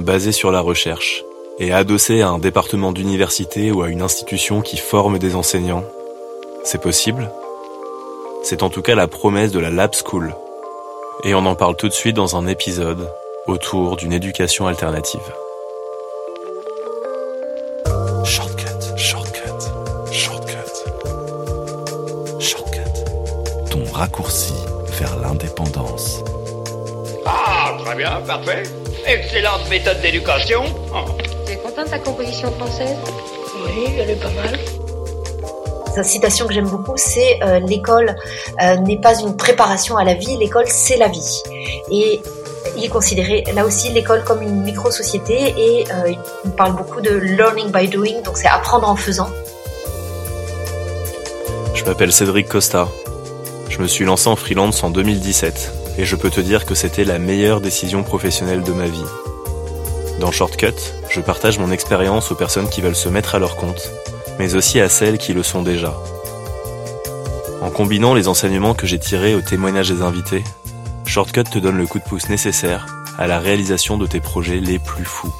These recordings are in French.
basée sur la recherche, et adossée à un département d'université ou à une institution qui forme des enseignants. C'est possible? C'est en tout cas la promesse de la Lab School. Et on en parle tout de suite dans un épisode autour d'une éducation alternative. Shortcut, shortcut, shortcut. Shortcut. Ton raccourci vers l'indépendance. Ah, très bien, parfait. Excellente méthode d'éducation. Oh. Tu es content de ta composition française? Oui, elle est pas mal. Sa citation que j'aime beaucoup, c'est euh, l'école euh, n'est pas une préparation à la vie, l'école c'est la vie. Et il est considéré là aussi l'école comme une micro-société et euh, il parle beaucoup de learning by doing, donc c'est apprendre en faisant. Je m'appelle Cédric Costa. Je me suis lancé en freelance en 2017 et je peux te dire que c'était la meilleure décision professionnelle de ma vie. Dans Shortcut, je partage mon expérience aux personnes qui veulent se mettre à leur compte, mais aussi à celles qui le sont déjà. En combinant les enseignements que j'ai tirés au témoignage des invités, Shortcut te donne le coup de pouce nécessaire à la réalisation de tes projets les plus fous.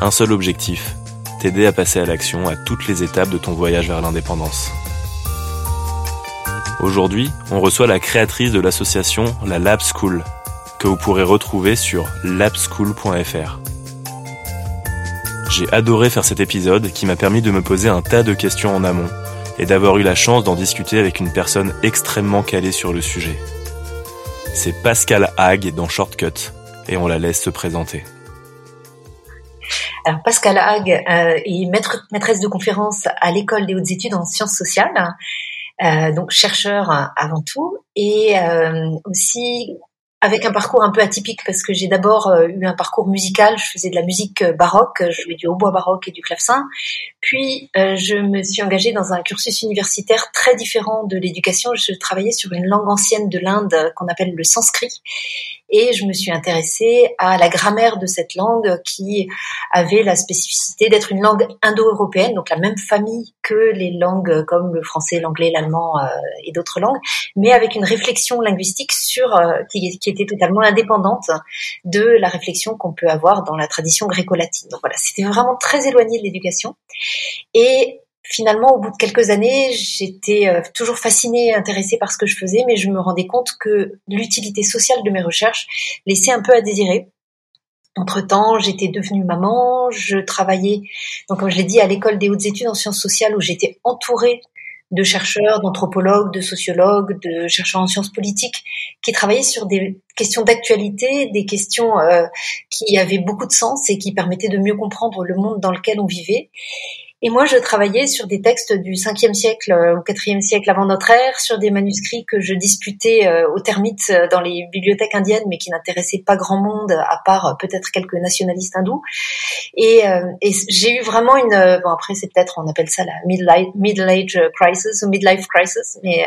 Un seul objectif, t'aider à passer à l'action à toutes les étapes de ton voyage vers l'indépendance. Aujourd'hui, on reçoit la créatrice de l'association La Lab School, que vous pourrez retrouver sur labschool.fr. J'ai adoré faire cet épisode qui m'a permis de me poser un tas de questions en amont et d'avoir eu la chance d'en discuter avec une personne extrêmement calée sur le sujet. C'est Pascal Hague dans Shortcut et on la laisse se présenter. Alors Pascal Hague euh, est maître, maîtresse de conférence à l'école des hautes études en sciences sociales, euh, donc chercheur avant tout, et euh, aussi avec un parcours un peu atypique parce que j'ai d'abord euh, eu un parcours musical, je faisais de la musique euh, baroque, je jouais du hautbois baroque et du clavecin, puis euh, je me suis engagée dans un cursus universitaire très différent de l'éducation, je travaillais sur une langue ancienne de l'Inde qu'on appelle le sanskrit et je me suis intéressée à la grammaire de cette langue qui avait la spécificité d'être une langue indo-européenne, donc la même famille que les langues comme le français, l'anglais, l'allemand euh, et d'autres langues, mais avec une réflexion linguistique sur euh, qui, qui, était totalement indépendante de la réflexion qu'on peut avoir dans la tradition gréco-latine. Donc voilà, c'était vraiment très éloigné de l'éducation et finalement, au bout de quelques années, j'étais euh, toujours fascinée, intéressée par ce que je faisais, mais je me rendais compte que l'utilité sociale de mes recherches laissait un peu à désirer. Entre-temps, j'étais devenue maman, je travaillais, donc comme je l'ai dit, à l'école des hautes études en sciences sociales où j'étais entourée de chercheurs, d'anthropologues, de sociologues, de chercheurs en sciences politiques qui travaillaient sur des questions d'actualité, des questions euh, qui avaient beaucoup de sens et qui permettaient de mieux comprendre le monde dans lequel on vivait. Et moi, je travaillais sur des textes du 5e siècle euh, au 4e siècle avant notre ère, sur des manuscrits que je disputais euh, aux termites euh, dans les bibliothèques indiennes, mais qui n'intéressaient pas grand monde, à part peut-être quelques nationalistes hindous. Et, et j'ai eu vraiment une... Bon, après, c'est peut-être, on appelle ça la middle age crisis ou midlife crisis, mais,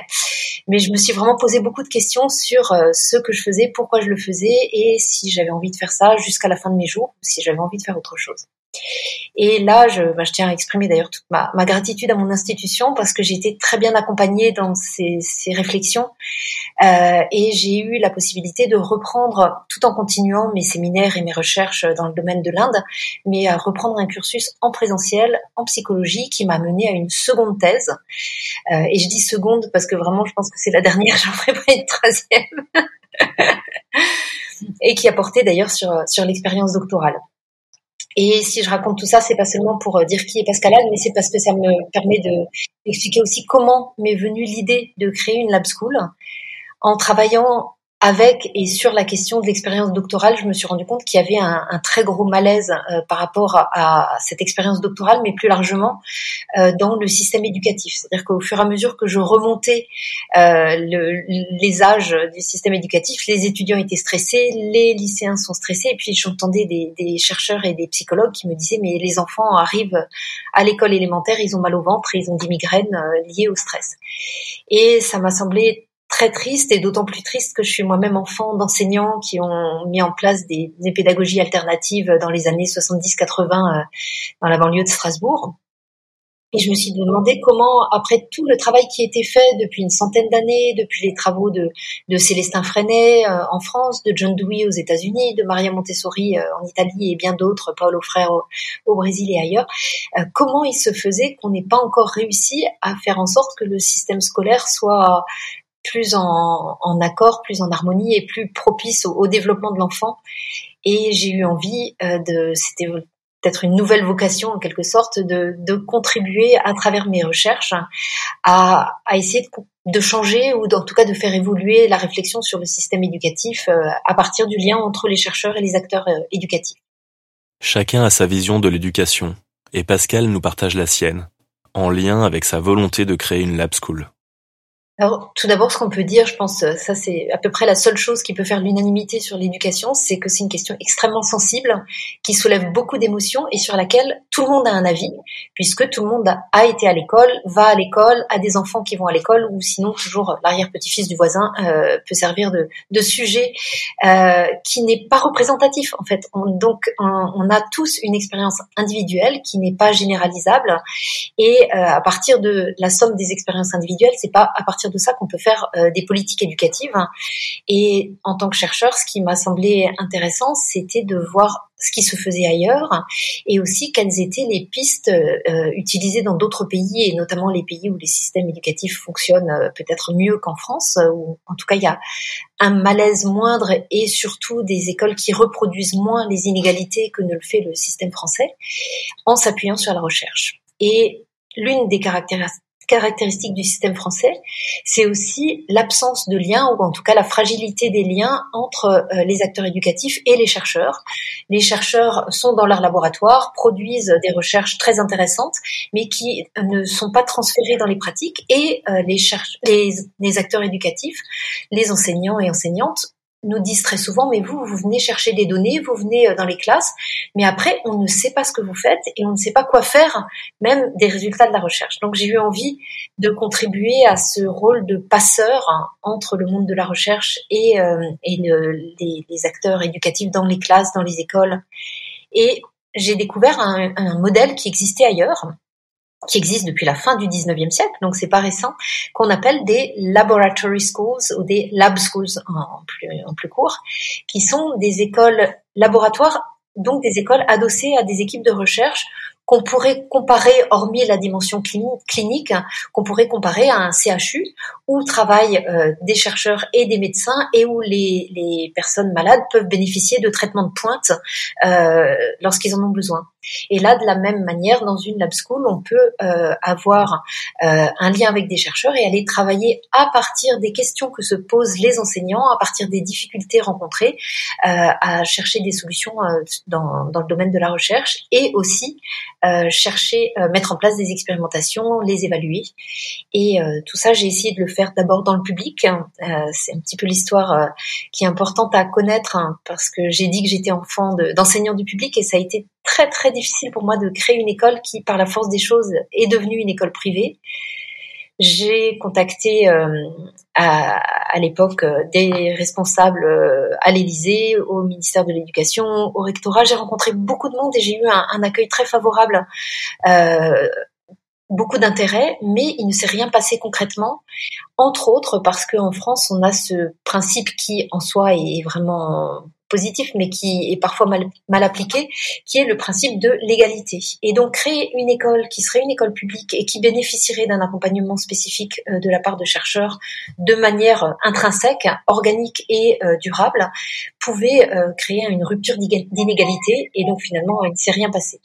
mais je me suis vraiment posé beaucoup de questions sur ce que je faisais, pourquoi je le faisais, et si j'avais envie de faire ça jusqu'à la fin de mes jours, ou si j'avais envie de faire autre chose. Et là, je, bah, je tiens à exprimer d'ailleurs toute ma, ma, gratitude à mon institution parce que j'ai été très bien accompagnée dans ces, ces réflexions euh, et j'ai eu la possibilité de reprendre, tout en continuant mes séminaires et mes recherches dans le domaine de l'Inde, mais à reprendre un cursus en présentiel, en psychologie, qui m'a mené à une seconde thèse. Euh, et je dis seconde parce que vraiment, je pense que c'est la dernière, j'en ferai pas une troisième. et qui a porté d'ailleurs sur, sur l'expérience doctorale. Et si je raconte tout ça, c'est pas seulement pour euh, dire qui est Pascal Hague, mais c'est parce que ça me permet de d'expliquer aussi comment m'est venue l'idée de créer une lab school en travaillant avec et sur la question de l'expérience doctorale, je me suis rendu compte qu'il y avait un, très gros malaise euh, par rapport à, cette expérience doctorale, mais plus largement euh, dans le système éducatif. C'est-à-dire qu'au fur et à mesure que je remontais euh, le, les âges du système éducatif, les étudiants étaient stressés, les lycéens sont stressés, et puis j'entendais des, des chercheurs et des psychologues qui me disaient mais les enfants arrivent à l'école élémentaire, ils ont mal au ventre, ils ont des migraines liées au stress. Et ça m'a semblé très triste et d'autant plus triste que je suis moi-même enfant d'enseignants qui ont mis en place des, pédagogies alternatives dans les années 70-80 euh, dans la banlieue de Strasbourg. Et je me suis demandé comment, après tout le travail qui a été fait depuis une centaine d'années, depuis les travaux de, Célestin Freinet euh, en France, de John Dewey aux États-Unis, de Maria Montessori euh, en Italie et bien d'autres, Paolo Frère au, Brésil et ailleurs, comment il se faisait qu'on n'ait pas encore réussi à faire en sorte que le système scolaire soit plus en, accord, plus en harmonie et plus propice au, développement de l'enfant. Et j'ai eu envie euh, de, c'était peut-être une nouvelle vocation en quelque sorte, de, contribuer à travers mes recherches à, à essayer de, de, changer ou en tout cas de faire évoluer la réflexion sur le système éducatif euh, à partir du lien entre les chercheurs et les acteurs euh, éducatifs. Chacun a sa vision de l'éducation et Pascal nous partage la sienne, en lien avec sa volonté de créer une lab school. Alors, tout d'abord, ce qu'on peut dire, je pense, euh, ça c'est à peu près la seule chose qui peut faire l'unanimité sur l'éducation, c'est que c'est une question extrêmement sensible, qui soulève beaucoup d'émotions et sur laquelle tout le monde a un avis, puisque tout le monde a, été à l'école, va à l'école, a des enfants qui vont à l'école, ou sinon toujours l'arrière-petit-fils du voisin euh, peut servir de, sujet euh, qui n'est pas représentatif en fait. donc, on, a tous une expérience individuelle qui n'est pas généralisable, et euh, à partir de la somme des expériences individuelles, c'est pas à partir de ça qu'on peut faire des politiques éducatives. Et en tant que chercheur, ce qui m'a semblé intéressant, c'était de voir ce qui se faisait ailleurs et aussi quelles étaient les pistes euh, utilisées dans d'autres pays et notamment les pays où les systèmes éducatifs fonctionnent euh, peut-être mieux qu'en France où en tout cas il y a un malaise moindre et surtout des écoles qui reproduisent moins les inégalités que ne le fait le système français en s'appuyant sur la recherche. Et l'une des caractéristiques caractéristique du système français, c'est aussi l'absence de lien, ou en tout cas la fragilité des liens entre euh, les acteurs éducatifs et les chercheurs. Les chercheurs sont dans leur laboratoire, produisent des recherches très intéressantes, mais qui ne sont pas transférées dans les pratiques, et euh, les, les, les acteurs éducatifs, les enseignants et enseignantes nous disent très souvent, mais vous, vous venez chercher des données, vous venez euh, dans les classes, mais après, on ne sait pas ce que vous faites et on ne sait pas quoi faire, même des résultats de la recherche. Donc, j'ai eu envie de contribuer à ce rôle de passeur hein, entre le monde de la recherche et, euh, et les, acteurs éducatifs dans les classes, dans les écoles. Et j'ai découvert un modèle qui existait ailleurs, qui existe depuis la fin du 19e siècle, donc c'est pas récent, qu'on appelle des laboratory schools ou des lab schools en plus, court, qui sont des écoles laboratoires, donc des écoles adossées à des équipes de recherche qu'on pourrait comparer, hormis la dimension clinique, qu'on pourrait comparer à un CHU où travaillent euh, des chercheurs et des médecins et où les, les personnes malades peuvent bénéficier de traitements de pointe euh, lorsqu'ils en ont besoin. Et là, de la même manière, dans une lab school, on peut euh, avoir euh, un lien avec des chercheurs et aller travailler à partir des questions que se posent les enseignants, à partir des difficultés rencontrées, euh, à chercher des solutions dans, dans, le domaine de la recherche et aussi chercher, mettre en place des expérimentations, les évaluer. Et tout ça, j'ai essayé de le faire d'abord dans le public. C'est un petit peu l'histoire qui est importante à connaître hein, parce que j'ai dit que j'étais enfant d'enseignant du public et ça a été très très difficile pour moi de créer une école qui, par la force des choses, est devenue une école privée. J'ai contacté euh, à, l'époque euh, des responsables euh, à l'Élysée, au ministère de l'Éducation, au rectorat. J'ai rencontré beaucoup de monde et j'ai eu un, accueil très favorable, beaucoup d'intérêt, mais il ne s'est rien passé concrètement. Entre autres parce qu'en France, on a ce principe qui, en soi, est vraiment positif, mais qui est parfois mal, mal appliqué, qui est le principe de l'égalité. Et donc créer une école qui serait une école publique et qui bénéficierait d'un accompagnement spécifique euh, de la part de chercheurs de manière intrinsèque, organique et euh, durable, pouvait euh, créer une rupture d'inégalité et donc finalement il ne s'est rien passé.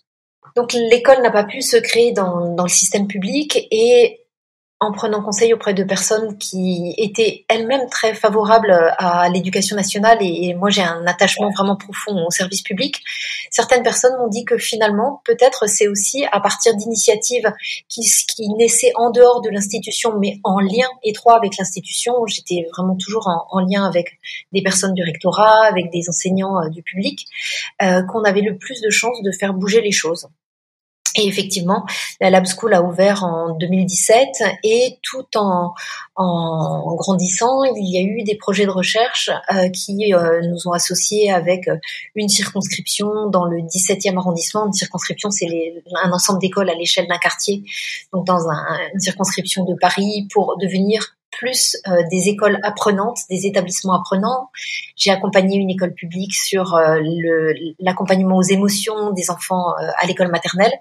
Donc l'école n'a pas pu se créer dans, dans le système public et en prenant conseil auprès de personnes qui étaient elles-mêmes très favorables à l'éducation nationale et, moi j'ai un attachement vraiment profond au service public. Certaines personnes m'ont dit que finalement peut-être c'est aussi à partir d'initiatives qui, qui naissaient en dehors de l'institution mais en lien étroit avec l'institution. J'étais vraiment toujours en, lien avec des personnes du rectorat, avec des enseignants euh, du public, euh, qu'on avait le plus de chances de faire bouger les choses. Et effectivement, la Lab School a ouvert en 2017 et tout en, en grandissant, il y a eu des projets de recherche euh, qui euh, nous ont associés avec euh, une circonscription dans le 17e arrondissement. Une circonscription, c'est un ensemble d'écoles à l'échelle d'un quartier, donc dans un, une circonscription de Paris, pour devenir plus euh, des écoles apprenantes, des établissements apprenants. J'ai accompagné une école publique sur euh, l'accompagnement aux émotions des enfants euh, à l'école maternelle.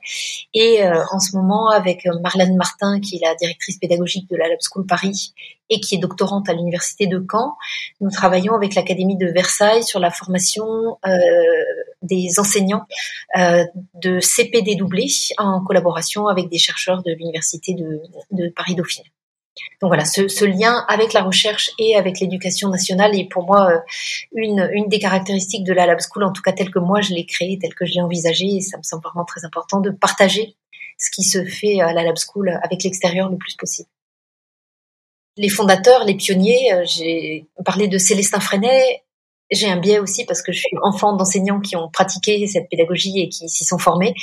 Et en ce moment, avec Marlène Martin, qui est la directrice pédagogique de la Lab School Paris et qui est doctorante à l'université de Caen, nous travaillons avec l'Académie de Versailles sur la formation des enseignants de CPD doublé en collaboration avec des chercheurs de l'université de, de Paris-Dauphine. Donc voilà, ce, lien avec la recherche et avec l'éducation nationale est pour moi euh, une, une des caractéristiques de la Lab School, en tout cas telle que moi je l'ai créée, telle que je l'ai envisagée, et ça me semble vraiment très important de partager ce qui se fait à la Lab School avec l'extérieur le plus possible. Les fondateurs, les pionniers, euh, j'ai parlé de Célestin Freinet, j'ai un biais aussi parce que je suis enfant d'enseignants qui ont pratiqué cette pédagogie et qui s'y sont formés,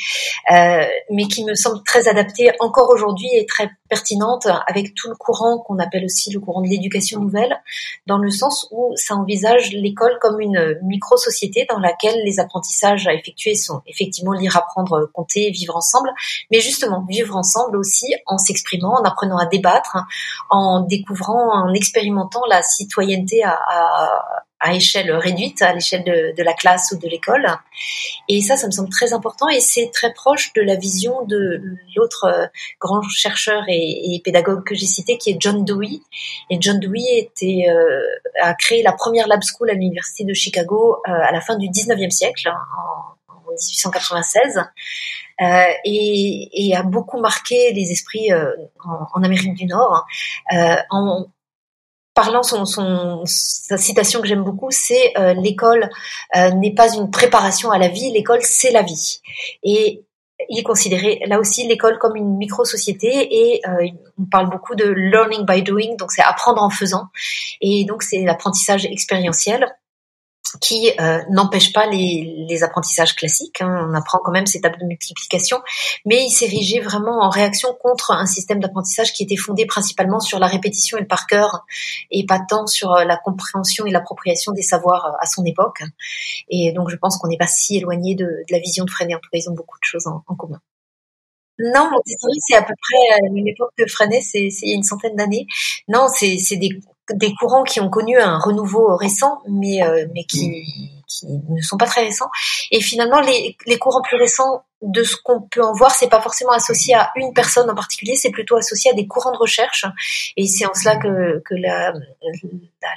euh, mais qui me semble très adaptée encore aujourd'hui et très pertinente avec tout le courant qu'on appelle aussi le courant de l'éducation nouvelle, dans le sens où ça envisage l'école comme une micro-société dans laquelle les apprentissages à effectuer sont effectivement lire, apprendre, compter, vivre ensemble, mais justement vivre ensemble aussi en s'exprimant, en apprenant à débattre, en découvrant, en expérimentant la citoyenneté à, à à échelle réduite, à l'échelle de, la classe ou de l'école. Et ça, ça me semble très important et c'est très proche de la vision de l'autre euh, grand chercheur et, pédagogue que j'ai cité, qui est John Dewey. Et John Dewey était, euh, a créé la première lab school à l'université de Chicago euh, à la fin du 19e siècle, hein, en, en 1896. Euh, et, et, a beaucoup marqué les esprits euh, en, en, Amérique du Nord hein. euh, en, parlant son, son sa citation que j'aime beaucoup, c'est euh, l'école euh, n'est pas une préparation à la vie, l'école c'est la vie. Et il considérait là aussi l'école comme une micro-société et euh, on parle beaucoup de learning by doing, donc c'est apprendre en faisant. Et donc c'est l'apprentissage expérientiel qui euh, n'empêche pas les, les, apprentissages classiques. Hein. On apprend quand même ces tables de multiplication, mais il s'érigeait vraiment en réaction contre un système d'apprentissage qui était fondé principalement sur la répétition et le par cœur, et pas tant sur euh, la compréhension et l'appropriation des savoirs euh, à son époque. Et donc je pense qu'on n'est pas si éloigné de, de, la vision de Freinet. En tout cas, ils ont beaucoup de choses en, en commun. Non, c'est à peu près à l'époque de Freinet, c'est il y a une centaine d'années. Non, c'est des, des courants qui ont connu un renouveau récent, mais, euh, mais qui, qui, ne sont pas très récents. Et finalement, les, les courants plus récents de ce qu'on peut en voir, c'est pas forcément associé à une personne en particulier, c'est plutôt associé à des courants de recherche. Et c'est en cela que, que la,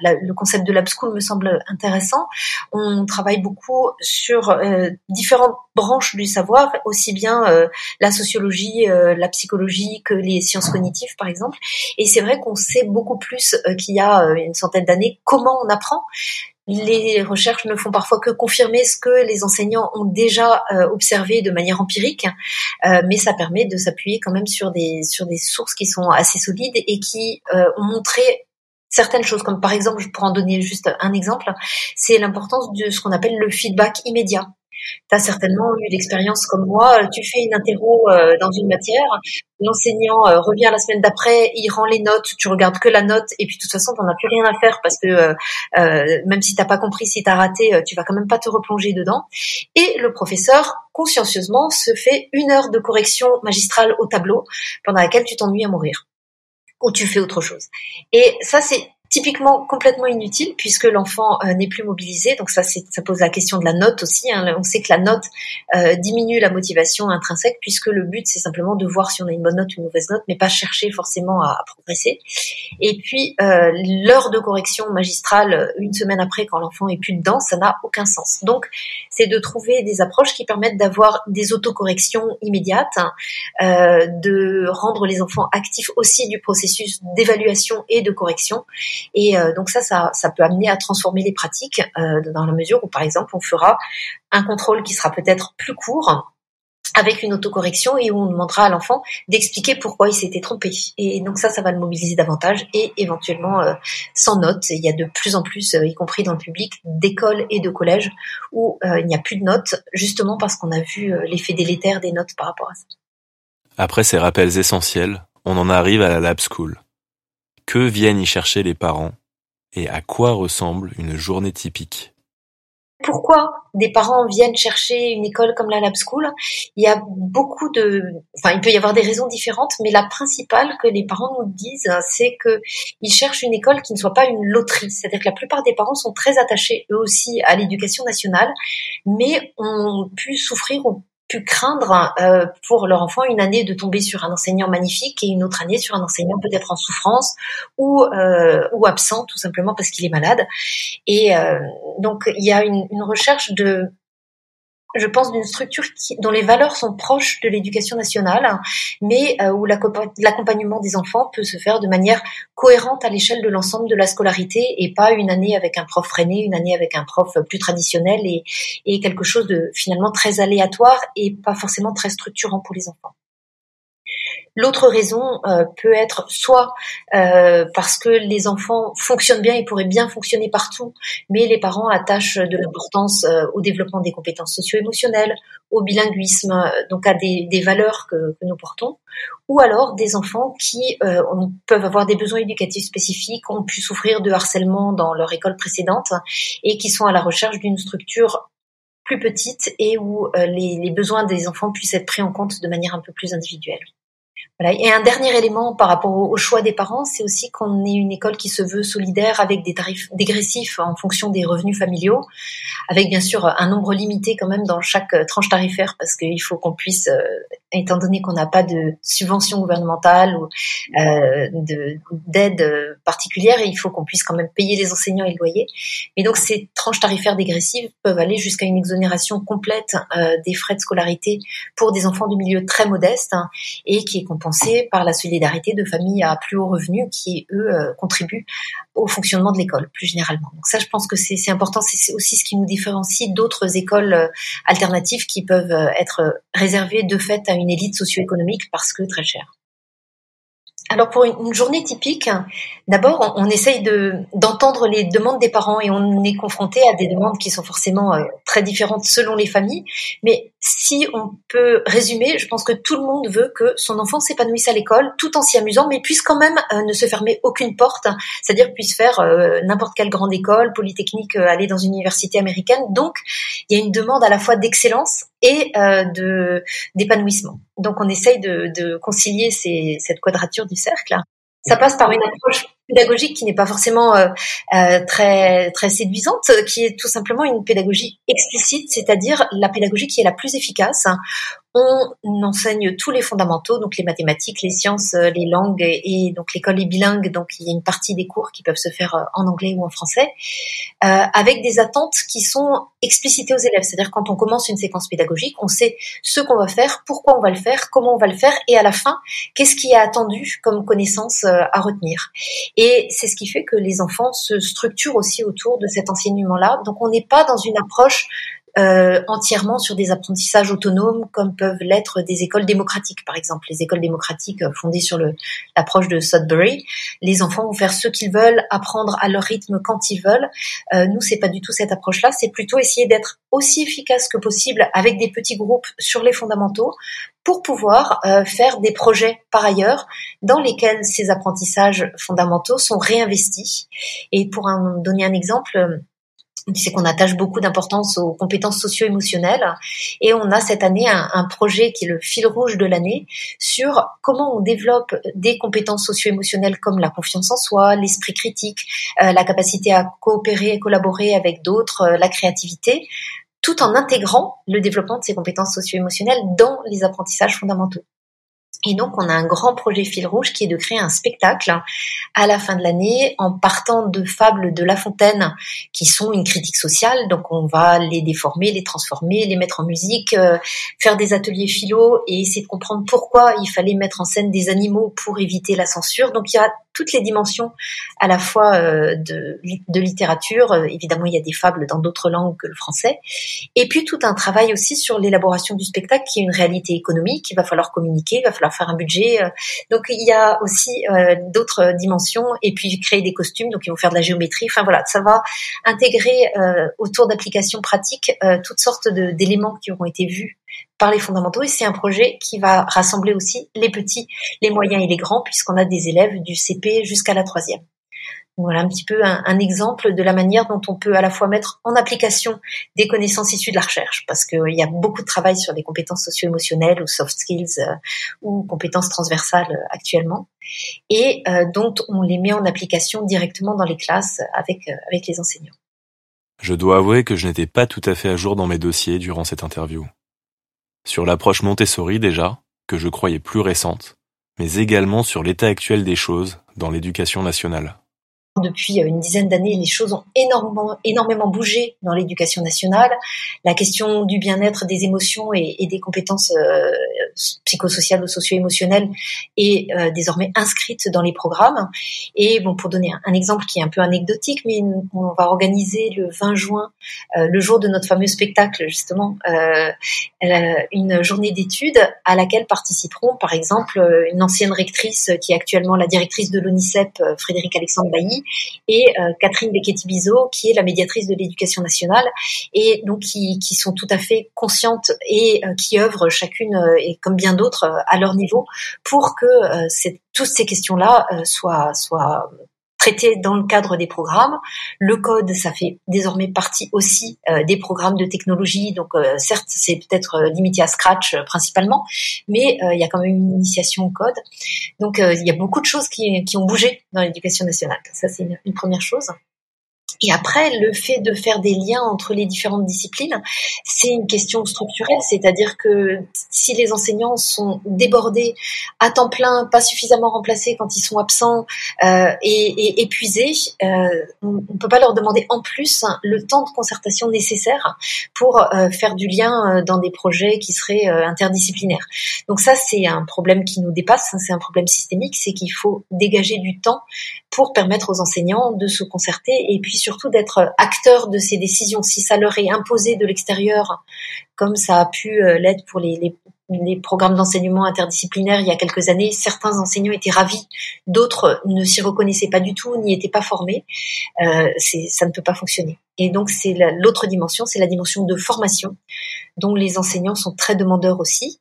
le concept de lab school me semble intéressant. On travaille beaucoup sur euh, différentes branches du savoir, aussi bien euh, la sociologie, euh, la psychologie que les sciences cognitives, par exemple. Et c'est vrai qu'on sait beaucoup plus qu'il y a une centaine d'années comment on apprend les recherches ne font parfois que confirmer ce que les enseignants ont déjà euh, observé de manière empirique, euh, mais ça permet de s'appuyer quand même sur des sur des sources qui sont assez solides et qui euh, ont montré certaines choses, comme par exemple, je pourrais en donner juste un exemple, c'est l'importance de ce qu'on appelle le feedback immédiat. Tu as certainement eu l'expérience comme moi, tu fais une interro euh, dans une matière, l'enseignant euh, revient la semaine d'après, il rend les notes, tu regardes que la note. Et puis de toute façon, tu as plus rien à faire parce que euh, même si t'as pas compris, si tu as raté, tu vas quand même pas te replonger dedans. Et le professeur, consciencieusement, se fait une heure de correction magistrale au tableau pendant laquelle tu t'ennuies à mourir. Ou tu fais autre chose. Et ça, c'est typiquement complètement inutile puisque l'enfant euh, n'est plus mobilisé. Donc ça, ça pose la question de la note aussi. Hein. On sait que la note euh, diminue la motivation intrinsèque puisque le but c'est simplement de voir si on a une bonne note ou une mauvaise note, mais pas chercher forcément à, progresser. Et puis euh, l'heure de correction magistrale une semaine après quand l'enfant est plus dedans, ça n'a aucun sens. Donc c'est de trouver des approches qui permettent d'avoir des autocorrections immédiates, de rendre les enfants actifs aussi du processus d'évaluation et de correction et euh, donc ça, ça, peut amener à transformer les pratiques euh, dans la mesure où, par exemple, on fera un contrôle qui sera peut-être plus court avec une autocorrection et où on demandera à l'enfant d'expliquer pourquoi il s'était trompé. Et donc ça, ça va le mobiliser davantage et éventuellement euh, sans notes. Il y a de plus en plus, y compris dans le public, d'écoles et de collèges où il n'y a plus de notes, justement parce qu'on a vu l'effet délétère des notes par rapport à ça. Après ces rappels essentiels, on en arrive à la lab school. Que viennent y chercher les parents et à quoi ressemble une journée typique? Pourquoi des parents viennent chercher une école comme la Lab School? Il y a beaucoup de, enfin, il peut y avoir des raisons différentes, mais la principale que les parents nous disent, c'est que ils cherchent une école qui ne soit pas une loterie. C'est-à-dire que la plupart des parents sont très attachés eux aussi à l'éducation nationale, mais ont pu souffrir craindre euh, pour leur enfant une année de tomber sur un enseignant magnifique et une autre année sur un enseignant peut-être en souffrance ou euh, ou absent tout simplement parce qu'il est malade. Et euh, donc il y a une recherche de je pense, d'une structure dont les valeurs sont proches de l'éducation nationale, mais euh, où l'accompagnement des enfants peut se faire de manière cohérente à l'échelle de l'ensemble de la scolarité et pas une année avec un prof freiné, une année avec un prof plus traditionnel et quelque chose de finalement très aléatoire et pas forcément très structurant pour les enfants. L'autre raison euh, peut être soit euh, parce que les enfants fonctionnent bien et pourraient bien fonctionner partout, mais les parents attachent de l'importance euh, au développement des compétences socio-émotionnelles, au bilinguisme, donc à des, des valeurs que, que, nous portons, ou alors des enfants qui peuvent avoir des besoins éducatifs spécifiques, ont pu souffrir de harcèlement dans leur école précédente et qui sont à la recherche d'une structure plus petite et où les, les besoins des enfants puissent être pris en compte de manière un peu plus individuelle. Et un dernier élément par rapport au, choix des parents, c'est aussi qu'on est une école qui se veut solidaire avec des tarifs dégressifs en fonction des revenus familiaux, avec bien sûr un nombre limité quand même dans chaque tranche tarifaire, parce qu'il faut qu'on puisse, euh, étant donné qu'on n'a pas de subvention gouvernementale ou euh, d'aide particulière, il faut qu'on puisse quand même payer les enseignants et le loyer. Mais donc ces tranches tarifaires dégressives peuvent aller jusqu'à une exonération complète euh, des frais de scolarité pour des enfants de milieux très modestes hein, et qui est par la solidarité de familles à plus haut revenu qui, eux, euh, contribuent au fonctionnement de l'école plus généralement. Donc ça, je pense que c'est important. C'est aussi ce qui nous différencie d'autres écoles euh, alternatives qui peuvent euh, être réservées de fait à une élite socio-économique parce que très chères. Alors pour une, journée typique, d'abord on, essaye de d'entendre les demandes des parents et on est confronté à des demandes qui sont forcément euh, très différentes selon les familles. Mais si on peut résumer, je pense que tout le monde veut que son enfant s'épanouisse à l'école, tout en s'y amusant, mais puisse quand même euh, ne se fermer aucune porte, c'est-à-dire puisse faire euh, n'importe quelle grande école, polytechnique, aller dans une université américaine. Donc il y a une demande à la fois d'excellence et de d'épanouissement. Donc on essaye de, de concilier ces, cette quadrature du cercle. Ça passe par une approche pédagogique qui n'est pas forcément euh, euh, très très séduisante, qui est tout simplement une pédagogie explicite, c'est-à-dire la pédagogie qui est la plus efficace, on enseigne tous les fondamentaux, donc les mathématiques, les sciences, euh, les langues, et, donc l'école est bilingue, donc il y a une partie des cours qui peuvent se faire euh, en anglais ou en français, euh, avec des attentes qui sont explicitées aux élèves. C'est-à-dire quand on commence une séquence pédagogique, on sait ce qu'on va faire, pourquoi on va le faire, comment on va le faire, et à la fin, qu'est-ce qui est attendu comme connaissance à retenir. Et c'est ce qui fait que les enfants se structurent aussi autour de cet enseignement-là. Donc on n'est pas dans une approche euh, entièrement sur des apprentissages autonomes comme peuvent l'être des écoles démocratiques. Par exemple les écoles démocratiques euh, fondées sur l'approche de Sudbury les enfants vont faire ce qu'ils veulent apprendre à leur rythme quand ils veulent. Euh, nous c'est pas du tout cette approche là c'est plutôt essayer d'être aussi efficace que possible avec des petits groupes sur les fondamentaux pour pouvoir euh, faire des projets par ailleurs dans lesquels ces apprentissages fondamentaux sont réinvestis. Et pour en donner un exemple sais qu'on attache beaucoup d'importance aux compétences socio-émotionnelles et on a cette année un, un, projet qui est le fil rouge de l'année sur comment on développe des compétences socio-émotionnelles comme la confiance en soi, l'esprit critique, euh, la capacité à coopérer et collaborer avec d'autres, euh, la créativité, tout en intégrant le développement de ces compétences socio-émotionnelles dans les apprentissages fondamentaux. Et donc, on a un grand projet fil rouge qui est de créer un spectacle à la fin de l'année en partant de fables de La Fontaine qui sont une critique sociale. Donc, on va les déformer, les transformer, les mettre en musique, euh, faire des ateliers philo et essayer de comprendre pourquoi il fallait mettre en scène des animaux pour éviter la censure. Donc, il y a toutes les dimensions à la fois euh, de, de littérature. Euh, évidemment, il y a des fables dans d'autres langues que le français. Et puis, tout un travail aussi sur l'élaboration du spectacle qui est une réalité économique. Il va falloir communiquer, il va falloir faire un budget. Euh. Donc il y a aussi d'autres dimensions et puis créer des costumes. Donc ils vont faire de la géométrie. Enfin voilà, ça va intégrer autour d'applications pratiques toutes sortes d'éléments qui auront été vus par les fondamentaux et c'est un projet qui va rassembler aussi les petits, les moyens et les grands puisqu'on a des élèves du CP jusqu'à la troisième. Voilà un petit peu un, exemple de la manière dont on peut à la fois mettre en application des connaissances issues de la recherche, parce qu'il y a beaucoup de travail sur des compétences socio-émotionnelles ou soft skills euh, ou compétences transversales euh, actuellement, et euh, dont on les met en application directement dans les classes avec, avec les enseignants. Je dois avouer que je n'étais pas tout à fait à jour dans mes dossiers durant cette interview. Sur l'approche Montessori déjà, que je croyais plus récente, mais également sur l'état actuel des choses dans l'éducation nationale. Depuis une dizaine d'années, les choses ont énormément, énormément bougé dans l'éducation nationale. La question du bien-être, des émotions et, des compétences euh, psychosociales ou socio-émotionnelles est euh, désormais inscrite dans les programmes. Et bon, pour donner un, exemple qui est un peu anecdotique, mais on va organiser le 20 juin, euh, le jour de notre fameux spectacle justement, une journée d'études à laquelle participeront, par exemple, une ancienne rectrice qui est actuellement la directrice de l'ONICEP, Frédéric Alexandre Bailly, et euh, Catherine Becchetti-Bizot, qui est la médiatrice de l'éducation nationale, et donc qui, sont tout à fait conscientes et euh, qui œuvrent chacune, euh, et comme bien d'autres, à leur niveau, pour que toutes ces questions-là soient traitées dans le cadre des programmes. Le code, ça fait désormais partie aussi des programmes de technologie. Donc, certes, c'est peut-être limité à Scratch principalement, mais il y a quand même une initiation au code. Donc, il y a beaucoup de choses qui ont bougé dans l'éducation nationale. Ça, c'est une, première chose. Et après, le fait de faire des liens entre les différentes disciplines, c'est une question structurelle, c'est-à-dire que si les enseignants sont débordés à temps plein, pas suffisamment remplacés quand ils sont absents euh, et, épuisés, euh, on ne peut pas leur demander en plus le temps de concertation nécessaire pour euh, faire du lien dans des projets qui seraient interdisciplinaires. Donc ça, c'est un problème qui nous dépasse, hein, c'est un problème systémique, c'est qu'il faut dégager du temps pour permettre aux enseignants de se concerter et puis surtout d'être acteurs de ces décisions. Si ça leur est imposé de l'extérieur, comme ça a pu euh, l'être pour les programmes d'enseignement interdisciplinaire il y a quelques années, certains enseignants étaient ravis, d'autres ne s'y reconnaissaient pas du tout, n'y étaient pas formés. Euh, ça ne peut pas fonctionner. Et donc c'est l'autre dimension, c'est la dimension de formation, dont les enseignants sont très demandeurs aussi.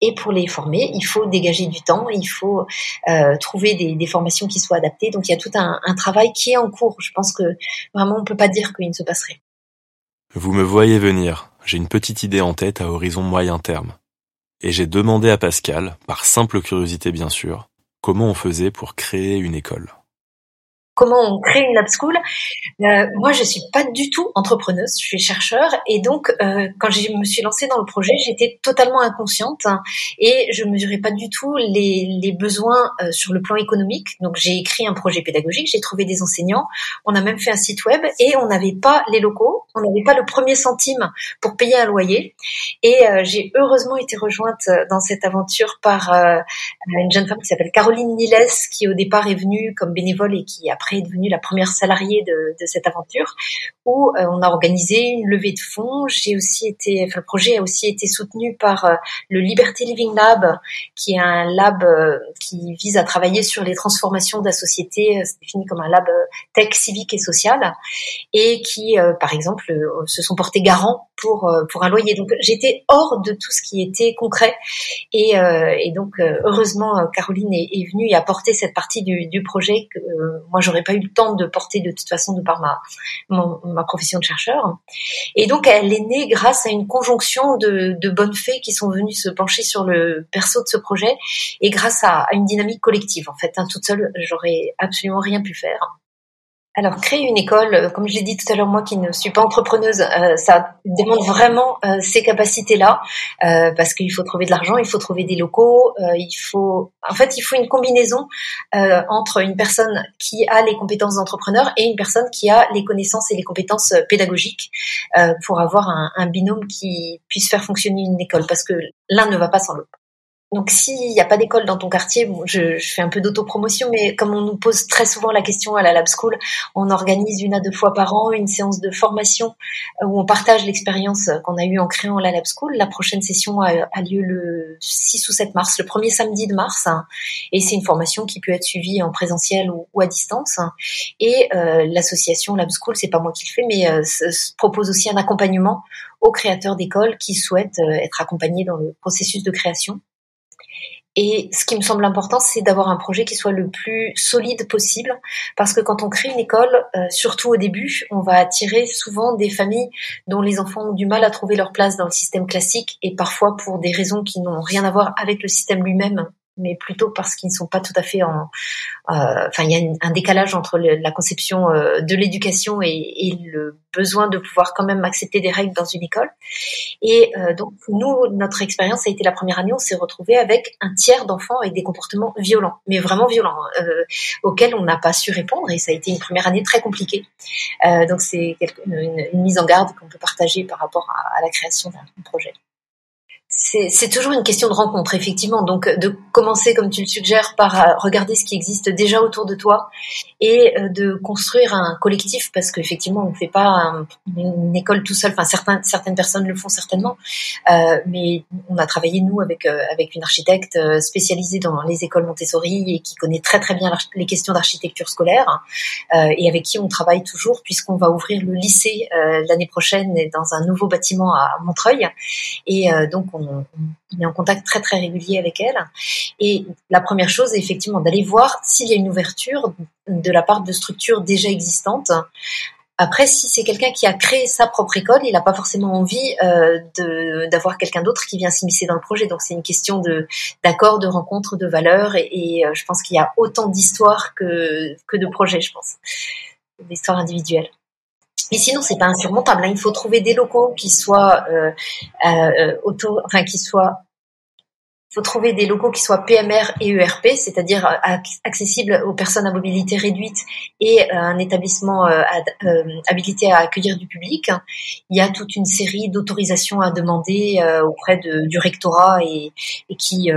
Et pour les former, il faut dégager du temps, il faut euh, trouver des, des, formations qui soient adaptées. Donc il y a tout un, travail qui est en cours. Je pense que vraiment on peut pas dire qu'il ne se passerait. Vous me voyez venir. J'ai une petite idée en tête à horizon moyen terme. Et j'ai demandé à Pascal, par simple curiosité bien sûr, comment on faisait pour créer une école comment on crée une lab school. Euh, moi, je suis pas du tout entrepreneuse, je suis chercheur et donc euh, quand je me suis lancée dans le projet, j'étais totalement inconsciente et je mesurais pas du tout les, besoins euh, sur le plan économique. Donc j'ai écrit un projet pédagogique, j'ai trouvé des enseignants, on a même fait un site web et on n'avait pas les locaux, on n'avait pas le premier centime pour payer un loyer et j'ai heureusement été rejointe dans cette aventure par une jeune femme qui s'appelle Caroline Niles qui au départ est venue comme bénévole et qui après est devenue la première salariée de, cette aventure, où euh, on a organisé une levée de fonds. J'ai aussi été, le projet a aussi été soutenu par euh, le Liberty Living Lab, qui est un lab euh, qui vise à travailler sur les transformations de la société. C'est défini comme un lab tech, civique et social, et qui, par exemple, se sont portés garants pour pour un loyer. Donc j'étais hors de tout ce qui était concret, et, donc heureusement Caroline est, venue et a cette partie du, du projet que moi j'aurais j'aurais pas eu le temps de porter de toute façon de par ma ma profession de chercheur. Et donc elle est née grâce à une conjonction de, de bonnes fées qui sont venues se pencher sur le perso de ce projet et grâce à, à une dynamique collective. En fait, hein, toute seule, j'aurais absolument rien pu faire. Alors créer une école, euh, comme je l'ai dit tout à l'heure, moi qui ne suis pas entrepreneuse, euh, ça demande vraiment euh, ces capacités-là, parce qu'il faut trouver de l'argent, il faut trouver des locaux, il faut, en fait, il faut une combinaison entre une personne qui a les compétences d'entrepreneur et une personne qui a les connaissances et les compétences pédagogiques pour avoir un, un binôme qui puisse faire fonctionner une école, parce que l'un ne va pas sans l'autre. Donc s'il n'y a pas d'école dans ton quartier, je, fais un peu d'autopromotion, mais comme on nous pose très souvent la question à la Lab School, on organise une à deux fois par an une séance de formation euh, où on partage l'expérience qu'on a eue en créant la Lab School. La prochaine session a, lieu le 6 ou 7 mars, le premier samedi de mars, hein, et c'est une formation qui peut être suivie en présentiel ou, à distance. Et euh, l'association Lab School, c'est pas moi qui le fais, mais euh, propose aussi un accompagnement aux créateurs d'écoles qui souhaitent euh, être accompagnés dans le processus de création. Et ce qui me semble important, c'est d'avoir un projet qui soit le plus solide possible, parce que quand on crée une école, euh, surtout au début, on va attirer souvent des familles dont les enfants ont du mal à trouver leur place dans le système classique, et parfois pour des raisons qui n'ont rien à voir avec le système lui-même, mais plutôt parce qu'ils ne sont pas tout à fait en. Euh, enfin, il y a un décalage entre la conception euh, de l'éducation et, le besoin de pouvoir quand même accepter des règles dans une école. Et euh, donc, nous, notre expérience a été la première année, on s'est retrouvé avec un tiers d'enfants avec des comportements violents, mais vraiment violents, auxquels on n'a pas su répondre. Et ça a été une première année très compliquée. donc, c'est une, mise en garde qu'on peut partager par rapport à la création d'un projet c'est toujours une question de rencontre, effectivement. Donc, de commencer, comme tu le suggères, par euh, regarder ce qui existe déjà autour de toi et euh, de construire un collectif, parce qu'effectivement, on ne fait pas une école tout seul. Enfin, certaines personnes le font certainement, euh, mais on a travaillé nous avec avec une architecte spécialisée dans les écoles Montessori et qui connaît très très bien les questions d'architecture scolaire et avec qui on travaille toujours, puisqu'on va ouvrir le lycée l'année prochaine dans un nouveau bâtiment à, Montreuil. Et donc, on on, est en contact très très régulier avec elle. Et la première chose est effectivement d'aller voir s'il y a une ouverture de la part de structures déjà existantes. Après, si c'est quelqu'un qui a créé sa propre école, il n'a pas forcément envie euh, d'avoir quelqu'un d'autre qui vient s'immiscer dans le projet. Donc c'est une question de d'accord, de rencontre, de valeurs. Et, euh, je pense qu'il y a autant d'histoires que, que de projets, je pense, d'histoires individuelles. Mais sinon, c'est pas insurmontable. Hein. Il faut trouver des locaux qui soient euh, euh, auto, enfin qui soient il faut trouver des locaux qui soient PMR et ERP, c'est-à-dire euh, accessibles aux personnes à mobilité réduite et euh, un établissement euh, habilité à accueillir du public. Il y a toute une série d'autorisations à demander auprès de, du rectorat et, et qui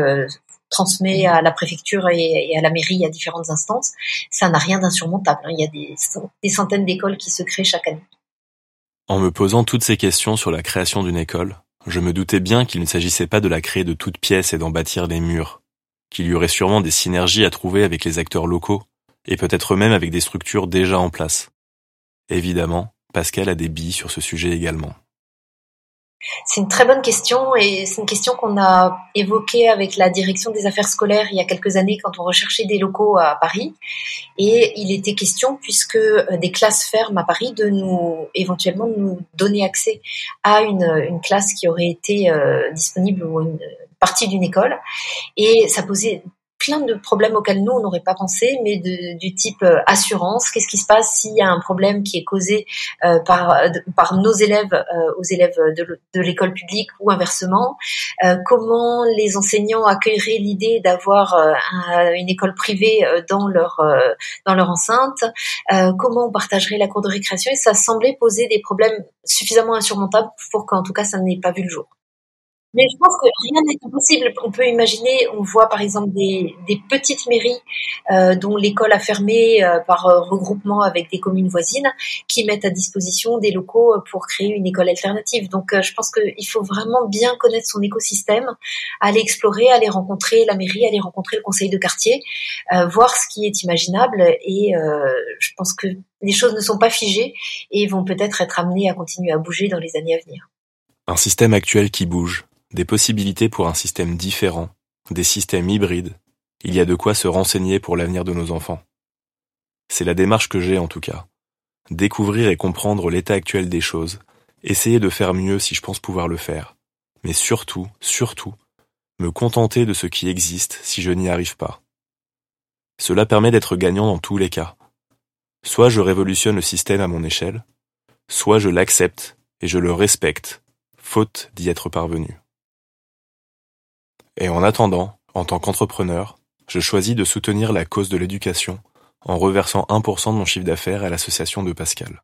transmet à la préfecture et, à la mairie à différentes instances, ça n'a rien d'insurmontable. Hein. Il y a des, centaines d'écoles qui se créent chaque année. En me posant toutes ces questions sur la création d'une école, je me doutais bien qu'il ne s'agissait pas de la créer de toutes pièces et d'en bâtir les murs, qu'il y aurait sûrement des synergies à trouver avec les acteurs locaux, et peut-être même avec des structures déjà en place. Évidemment, Pascal a des billes sur ce sujet également. C'est une très bonne question et c'est une question qu'on a évoquée avec la direction des affaires scolaires il y a quelques années quand on recherchait des locaux à Paris. Et il était question, puisque euh, des classes ferment à Paris, de nous éventuellement nous donner accès à une, classe qui aurait été euh, disponible ou une partie d'une école. Et ça posait plein de problèmes auxquels nous, on n'aurait pas pensé, mais du type euh, assurance. Qu'est-ce qui se passe s'il y a un problème qui est causé euh, par, par nos élèves euh, aux élèves de, de l'école publique ou inversement? Comment les enseignants accueilleraient l'idée d'avoir une école privée dans leur, dans leur enceinte? Comment on partagerait la cour de récréation? Et ça semblait poser des problèmes suffisamment insurmontables pour qu'en tout cas, ça n'ait pas vu le jour. Mais je pense que rien n'est impossible. On peut imaginer, on voit par exemple des, petites mairies euh, dont l'école a fermé euh, par euh, regroupement avec des communes voisines qui mettent à disposition des locaux pour créer une école alternative. Donc je pense qu'il faut vraiment bien connaître son écosystème, aller explorer, aller rencontrer la mairie, aller rencontrer le conseil de quartier, voir ce qui est imaginable. Et je pense que les choses ne sont pas figées et vont peut-être être amenées à continuer à bouger dans les années à venir. Un système actuel qui bouge, des possibilités pour un système différent, des systèmes hybrides. Il y a de quoi se renseigner pour l'avenir de nos enfants. C'est la démarche que j'ai en tout cas. Découvrir et comprendre l'état actuel des choses, essayer de faire mieux si je pense pouvoir le faire, mais surtout, surtout, me contenter de ce qui existe si je n'y arrive pas. Cela permet d'être gagnant dans tous les cas. Soit je révolutionne le système à mon échelle, soit je l'accepte et je le respecte, faute d'y être parvenu. Et en attendant, en tant qu'entrepreneur, je choisis de soutenir la cause de l'éducation en reversant 1% de mon chiffre d'affaires à l'association de Pascal.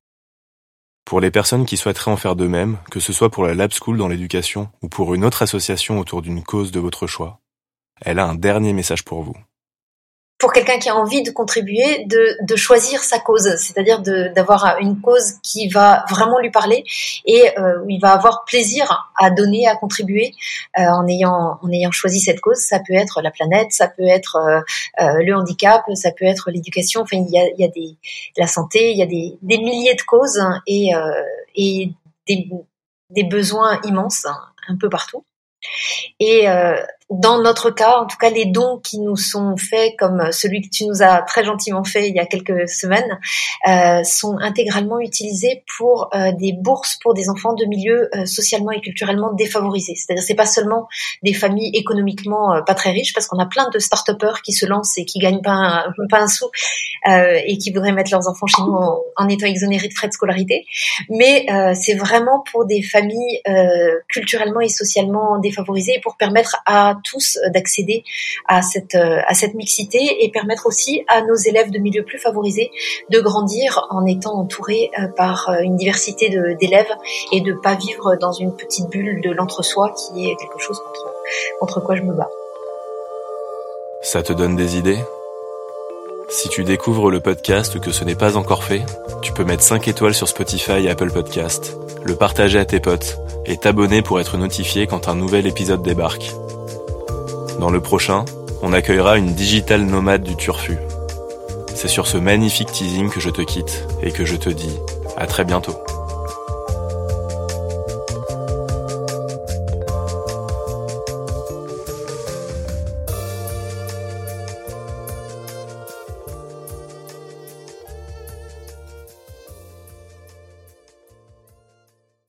Pour les personnes qui souhaiteraient en faire de même, que ce soit pour la Lab School dans l'éducation ou pour une autre association autour d'une cause de votre choix, elle a un dernier message pour vous pour quelqu'un qui a envie de contribuer, de, de choisir sa cause, c'est-à-dire d'avoir une cause qui va vraiment lui parler et euh, où il va avoir plaisir à donner, à contribuer euh, en ayant en ayant choisi cette cause. Ça peut être la planète, ça peut être euh, euh le handicap, ça peut être l'éducation. Enfin, il y a, y a des la santé, il y a des, des milliers de causes et euh, et des, des besoins immenses un peu partout. Et euh, dans notre cas, en tout cas, les dons qui nous sont faits, comme celui que tu nous as très gentiment fait il y a quelques semaines, euh, sont intégralement utilisés pour euh, des bourses pour des enfants de milieux euh, socialement et culturellement défavorisés. C'est-à-dire, c'est pas seulement des familles économiquement euh, pas très riches, parce qu'on a plein de start-upers qui se lancent et qui gagnent pas un, pas un sou euh, et qui voudraient mettre leurs enfants chez nous en, en étant exonérés de frais de scolarité. Mais c'est vraiment pour des familles culturellement et socialement défavorisées pour permettre à tous euh, d'accéder à cette euh, à cette mixité et permettre aussi à nos élèves de milieux plus favorisés de grandir en étant entourés euh, par une diversité d'élèves et de pas vivre dans une petite bulle de l'entre-soi qui est quelque chose contre quoi je me bats. Ça te donne des idées? Si tu découvres le podcast que ce n'est pas encore fait, tu peux mettre 5 étoiles sur Spotify et Apple Podcast, le partager à tes potes et t'abonner pour être notifié quand un nouvel épisode débarque. Dans le prochain, on accueillera une digitale nomade du Turfu. C'est sur ce magnifique teasing que je te quitte et que je te dis à très bientôt.